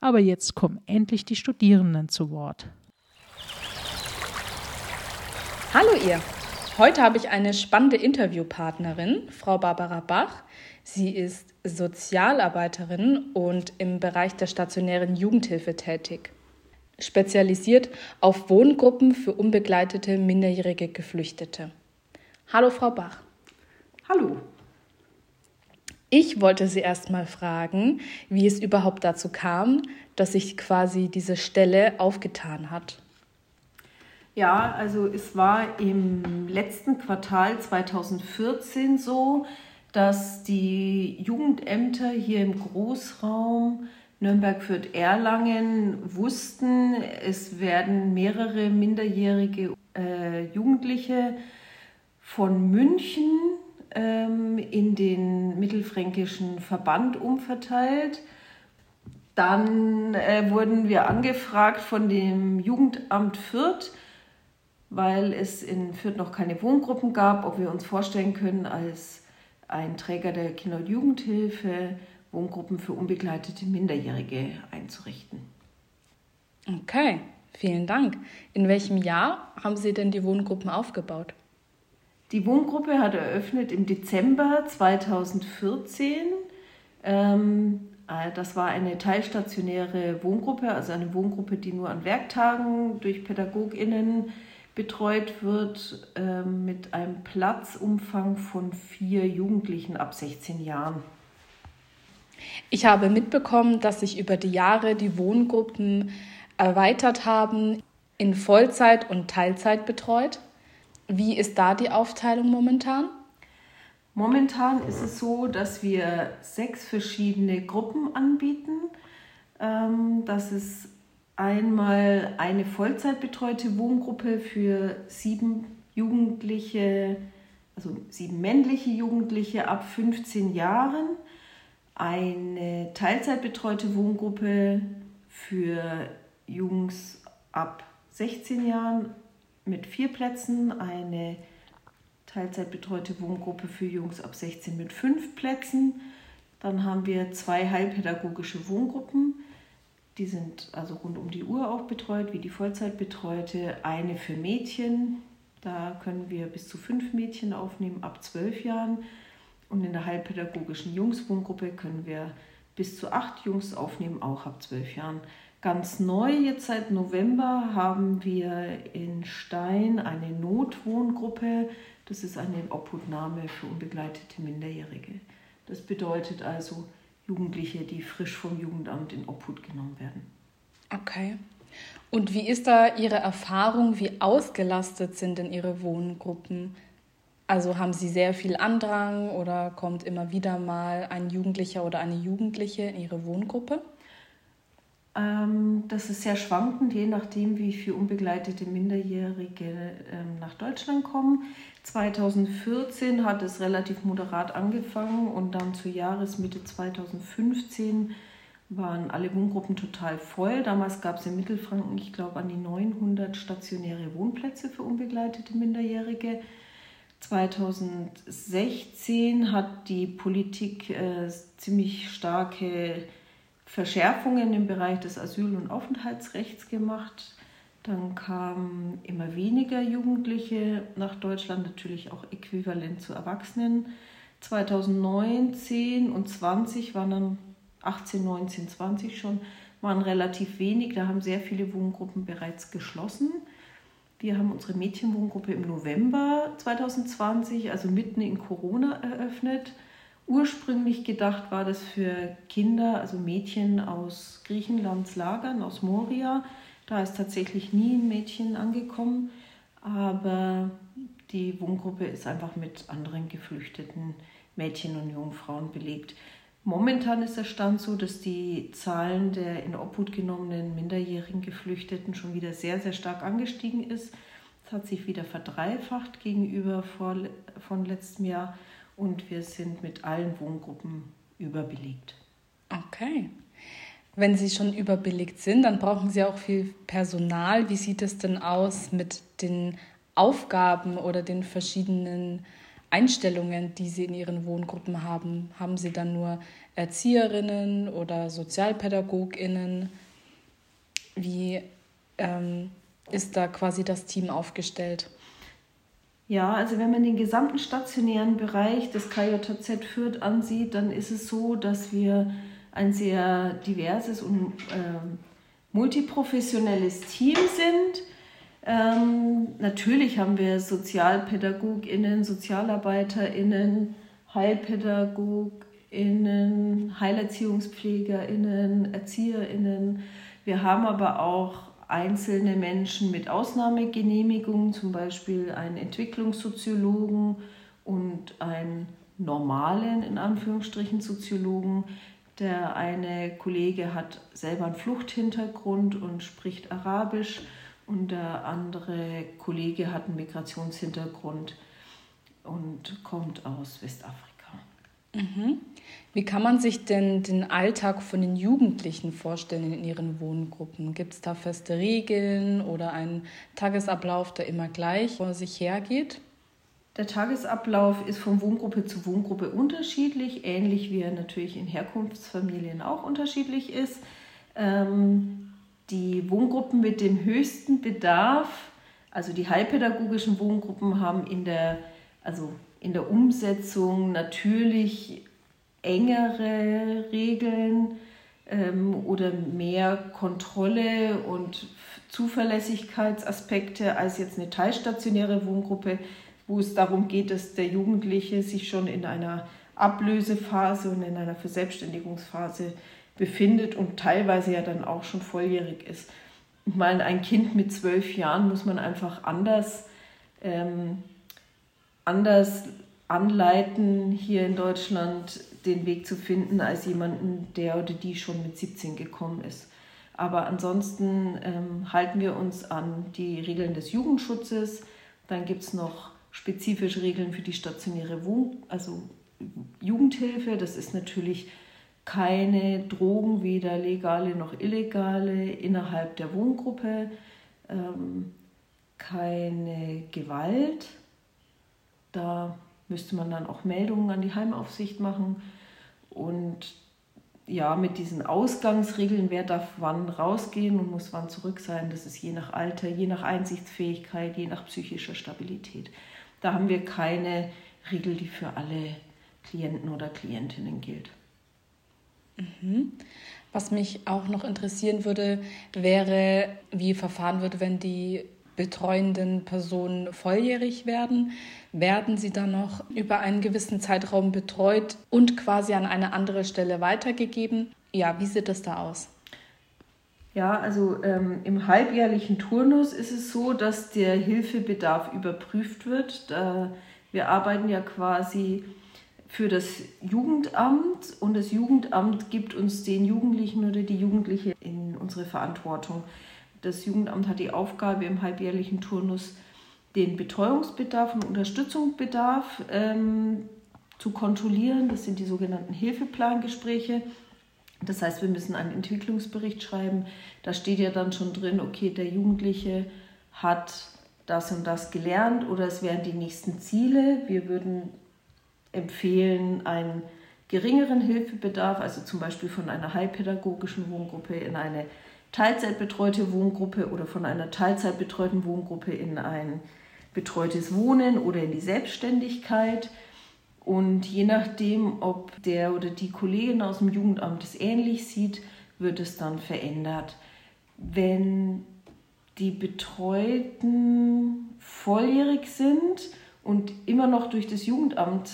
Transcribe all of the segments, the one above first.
Aber jetzt kommen endlich die Studierenden zu Wort. Hallo ihr! Heute habe ich eine spannende Interviewpartnerin, Frau Barbara Bach. Sie ist Sozialarbeiterin und im Bereich der stationären Jugendhilfe tätig. Spezialisiert auf Wohngruppen für unbegleitete minderjährige Geflüchtete. Hallo Frau Bach. Hallo. Ich wollte Sie erst mal fragen, wie es überhaupt dazu kam, dass sich quasi diese Stelle aufgetan hat. Ja, also es war im letzten Quartal 2014 so, dass die Jugendämter hier im Großraum Nürnberg führt Erlangen wussten, es werden mehrere minderjährige äh, Jugendliche von München ähm, in den mittelfränkischen Verband umverteilt. Dann äh, wurden wir angefragt von dem Jugendamt Fürth, weil es in Fürth noch keine Wohngruppen gab, ob wir uns vorstellen können, als ein Träger der Kinder- und Jugendhilfe Wohngruppen für unbegleitete Minderjährige einzurichten. Okay, vielen Dank. In welchem Jahr haben Sie denn die Wohngruppen aufgebaut? Die Wohngruppe hat eröffnet im Dezember 2014. Ähm, äh, das war eine teilstationäre Wohngruppe, also eine Wohngruppe, die nur an Werktagen durch PädagogInnen betreut wird, ähm, mit einem Platzumfang von vier Jugendlichen ab 16 Jahren. Ich habe mitbekommen, dass sich über die Jahre die Wohngruppen erweitert haben, in Vollzeit und Teilzeit betreut. Wie ist da die Aufteilung momentan? Momentan ist es so, dass wir sechs verschiedene Gruppen anbieten. Ähm, das ist einmal eine Vollzeitbetreute Wohngruppe für sieben Jugendliche, also sieben männliche Jugendliche ab 15 Jahren, eine Teilzeitbetreute Wohngruppe für Jungs ab 16 Jahren mit vier Plätzen, eine Teilzeitbetreute Wohngruppe für Jungs ab 16 mit fünf Plätzen. Dann haben wir zwei heilpädagogische Wohngruppen. Die sind also rund um die Uhr auch betreut, wie die Vollzeitbetreute. Eine für Mädchen, da können wir bis zu fünf Mädchen aufnehmen ab zwölf Jahren. Und in der heilpädagogischen Jungswohngruppe können wir bis zu acht Jungs aufnehmen, auch ab zwölf Jahren. Ganz neu jetzt seit November haben wir in Stein eine Notwohngruppe. Das ist eine Obhutnahme für unbegleitete Minderjährige. Das bedeutet also Jugendliche, die frisch vom Jugendamt in Obhut genommen werden. Okay. Und wie ist da Ihre Erfahrung? Wie ausgelastet sind denn Ihre Wohngruppen? Also haben Sie sehr viel Andrang oder kommt immer wieder mal ein Jugendlicher oder eine Jugendliche in Ihre Wohngruppe? Ähm, das ist sehr schwankend, je nachdem, wie viele unbegleitete Minderjährige ähm, nach Deutschland kommen. 2014 hat es relativ moderat angefangen und dann zur Jahresmitte 2015 waren alle Wohngruppen total voll. Damals gab es in Mittelfranken, ich glaube, an die 900 stationäre Wohnplätze für unbegleitete Minderjährige. 2016 hat die Politik äh, ziemlich starke Verschärfungen im Bereich des Asyl- und Aufenthaltsrechts gemacht. Dann kamen immer weniger Jugendliche nach Deutschland, natürlich auch äquivalent zu Erwachsenen. 2019 und 20 waren dann 18, 19, 20 schon, waren relativ wenig. Da haben sehr viele Wohngruppen bereits geschlossen. Wir haben unsere Mädchenwohngruppe im November 2020, also mitten in Corona, eröffnet. Ursprünglich gedacht war das für Kinder, also Mädchen aus Griechenlands Lagern, aus Moria. Da ist tatsächlich nie ein Mädchen angekommen, aber die Wohngruppe ist einfach mit anderen geflüchteten Mädchen und Jungfrauen belegt. Momentan ist der Stand so, dass die Zahlen der in Obhut genommenen minderjährigen Geflüchteten schon wieder sehr, sehr stark angestiegen ist. Es hat sich wieder verdreifacht gegenüber vor, von letztem Jahr und wir sind mit allen Wohngruppen überbelegt. Okay. Wenn Sie schon überbelegt sind, dann brauchen Sie auch viel Personal. Wie sieht es denn aus mit den Aufgaben oder den verschiedenen Einstellungen, die Sie in Ihren Wohngruppen haben? Haben Sie dann nur Erzieherinnen oder Sozialpädagoginnen? Wie ähm, ist da quasi das Team aufgestellt? Ja, also wenn man den gesamten stationären Bereich des KJZ Fürth ansieht, dann ist es so, dass wir ein sehr diverses und äh, multiprofessionelles Team sind. Ähm, natürlich haben wir SozialpädagogInnen, SozialarbeiterInnen, HeilpädagogInnen, HeilerziehungspflegerInnen, ErzieherInnen. Wir haben aber auch einzelne Menschen mit Ausnahmegenehmigung, zum Beispiel einen Entwicklungssoziologen und einen normalen, in Anführungsstrichen, Soziologen. Der eine Kollege hat selber einen Fluchthintergrund und spricht Arabisch und der andere Kollege hat einen Migrationshintergrund und kommt aus Westafrika. Mhm. Wie kann man sich denn den Alltag von den Jugendlichen vorstellen in ihren Wohngruppen? Gibt es da feste Regeln oder einen Tagesablauf, der immer gleich vor sich hergeht? Der Tagesablauf ist von Wohngruppe zu Wohngruppe unterschiedlich, ähnlich wie er natürlich in Herkunftsfamilien auch unterschiedlich ist. Ähm, die Wohngruppen mit dem höchsten Bedarf, also die heilpädagogischen Wohngruppen, haben in der, also in der Umsetzung natürlich engere Regeln ähm, oder mehr Kontrolle und Zuverlässigkeitsaspekte als jetzt eine teilstationäre Wohngruppe, wo es darum geht, dass der Jugendliche sich schon in einer Ablösephase und in einer Verselbstständigungsphase befindet und teilweise ja dann auch schon volljährig ist. Ich meine, ein Kind mit zwölf Jahren muss man einfach anders, ähm, anders anleiten, hier in Deutschland den Weg zu finden, als jemanden, der oder die schon mit 17 gekommen ist. Aber ansonsten ähm, halten wir uns an die Regeln des Jugendschutzes. Dann gibt es noch spezifische Regeln für die stationäre Wohn also Jugendhilfe. Das ist natürlich keine Drogen, weder legale noch illegale, innerhalb der Wohngruppe. Ähm, keine Gewalt. Da müsste man dann auch Meldungen an die Heimaufsicht machen. Und ja, mit diesen Ausgangsregeln, wer darf wann rausgehen und muss wann zurück sein, das ist je nach Alter, je nach Einsichtsfähigkeit, je nach psychischer Stabilität. Da haben wir keine Regel, die für alle Klienten oder Klientinnen gilt. Mhm. Was mich auch noch interessieren würde, wäre, wie verfahren würde, wenn die betreuenden Personen volljährig werden, werden sie dann noch über einen gewissen Zeitraum betreut und quasi an eine andere Stelle weitergegeben. Ja, wie sieht das da aus? Ja, also ähm, im halbjährlichen Turnus ist es so, dass der Hilfebedarf überprüft wird. Da, wir arbeiten ja quasi für das Jugendamt und das Jugendamt gibt uns den Jugendlichen oder die Jugendliche in unsere Verantwortung. Das Jugendamt hat die Aufgabe, im halbjährlichen Turnus den Betreuungsbedarf und Unterstützungsbedarf ähm, zu kontrollieren. Das sind die sogenannten Hilfeplangespräche. Das heißt, wir müssen einen Entwicklungsbericht schreiben. Da steht ja dann schon drin, okay, der Jugendliche hat das und das gelernt oder es wären die nächsten Ziele. Wir würden empfehlen, einen geringeren Hilfebedarf, also zum Beispiel von einer heilpädagogischen Wohngruppe in eine Teilzeitbetreute Wohngruppe oder von einer Teilzeitbetreuten Wohngruppe in ein betreutes Wohnen oder in die Selbstständigkeit. Und je nachdem, ob der oder die Kollegin aus dem Jugendamt es ähnlich sieht, wird es dann verändert. Wenn die Betreuten volljährig sind und immer noch durch das Jugendamt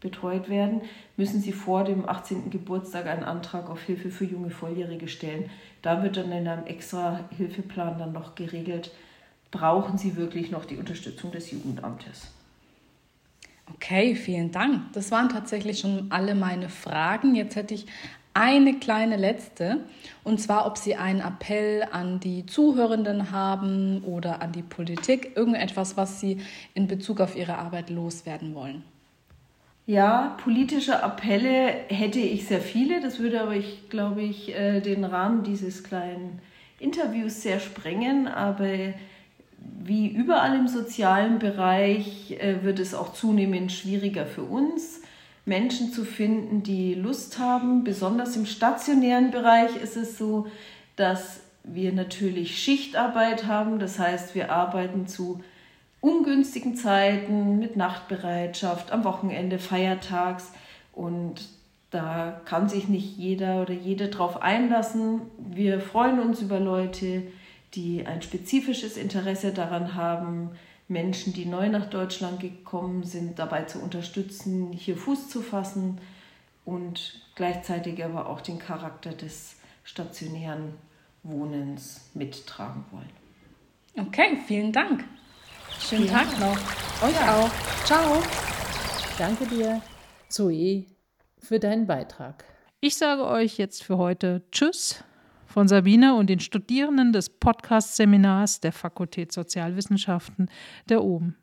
betreut werden, müssen sie vor dem 18. Geburtstag einen Antrag auf Hilfe für junge Volljährige stellen. Da wird dann in einem extra Hilfeplan dann noch geregelt, brauchen sie wirklich noch die Unterstützung des Jugendamtes. Okay, vielen Dank. Das waren tatsächlich schon alle meine Fragen. Jetzt hätte ich eine kleine letzte, und zwar, ob Sie einen Appell an die Zuhörenden haben oder an die Politik, irgendetwas, was Sie in Bezug auf Ihre Arbeit loswerden wollen. Ja, politische Appelle hätte ich sehr viele. Das würde aber, ich glaube ich, äh, den Rahmen dieses kleinen Interviews sehr sprengen. Aber wie überall im sozialen Bereich äh, wird es auch zunehmend schwieriger für uns, Menschen zu finden, die Lust haben. Besonders im stationären Bereich ist es so, dass wir natürlich Schichtarbeit haben. Das heißt, wir arbeiten zu ungünstigen Zeiten mit Nachtbereitschaft, am Wochenende, feiertags. Und da kann sich nicht jeder oder jede drauf einlassen. Wir freuen uns über Leute, die ein spezifisches Interesse daran haben, Menschen, die neu nach Deutschland gekommen sind, dabei zu unterstützen, hier Fuß zu fassen und gleichzeitig aber auch den Charakter des stationären Wohnens mittragen wollen. Okay, vielen Dank. Schönen ja. Tag noch. Euch ja. auch. Ciao. Danke dir, Zoe, für deinen Beitrag. Ich sage euch jetzt für heute Tschüss von Sabine und den Studierenden des Podcast-Seminars der Fakultät Sozialwissenschaften der OBEN,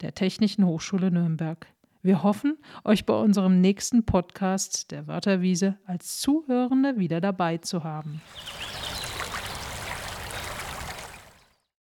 der Technischen Hochschule Nürnberg. Wir hoffen, euch bei unserem nächsten Podcast der Wörterwiese als Zuhörende wieder dabei zu haben.